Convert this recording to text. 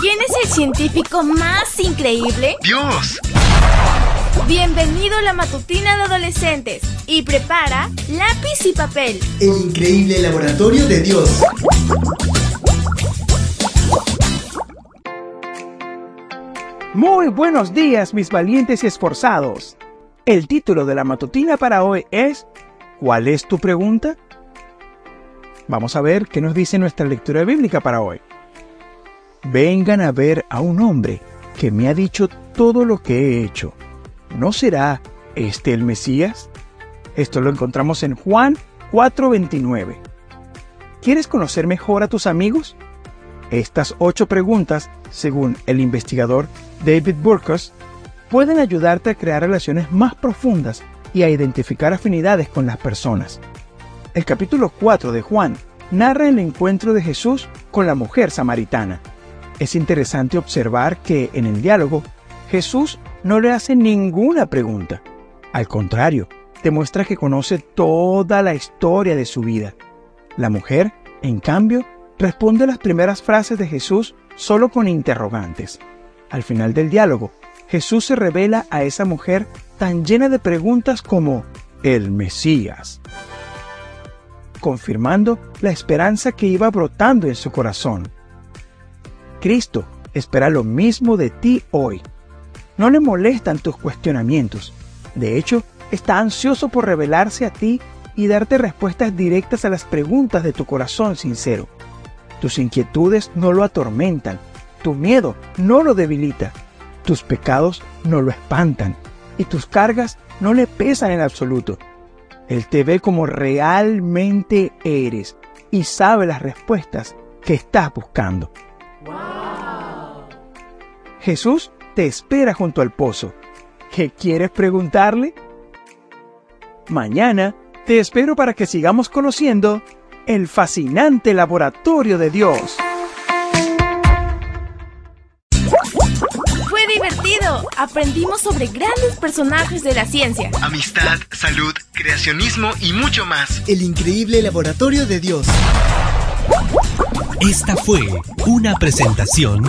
¿Quién es el científico más increíble? ¡Dios! Bienvenido a la matutina de adolescentes y prepara lápiz y papel. El increíble laboratorio de Dios. Muy buenos días, mis valientes y esforzados. El título de la matutina para hoy es ¿Cuál es tu pregunta? Vamos a ver qué nos dice nuestra lectura bíblica para hoy. Vengan a ver a un hombre que me ha dicho todo lo que he hecho. ¿No será este el Mesías? Esto lo encontramos en Juan 4:29. ¿Quieres conocer mejor a tus amigos? Estas ocho preguntas, según el investigador David Burkus, pueden ayudarte a crear relaciones más profundas y a identificar afinidades con las personas. El capítulo 4 de Juan narra el encuentro de Jesús con la mujer samaritana. Es interesante observar que en el diálogo Jesús no le hace ninguna pregunta. Al contrario, demuestra que conoce toda la historia de su vida. La mujer, en cambio, responde las primeras frases de Jesús solo con interrogantes. Al final del diálogo, Jesús se revela a esa mujer tan llena de preguntas como el Mesías, confirmando la esperanza que iba brotando en su corazón. Cristo espera lo mismo de ti hoy. No le molestan tus cuestionamientos. De hecho, está ansioso por revelarse a ti y darte respuestas directas a las preguntas de tu corazón sincero. Tus inquietudes no lo atormentan, tu miedo no lo debilita, tus pecados no lo espantan y tus cargas no le pesan en absoluto. Él te ve como realmente eres y sabe las respuestas que estás buscando. Jesús te espera junto al pozo. ¿Qué quieres preguntarle? Mañana te espero para que sigamos conociendo el fascinante laboratorio de Dios. Fue divertido. Aprendimos sobre grandes personajes de la ciencia. Amistad, salud, creacionismo y mucho más. El increíble laboratorio de Dios. Esta fue una presentación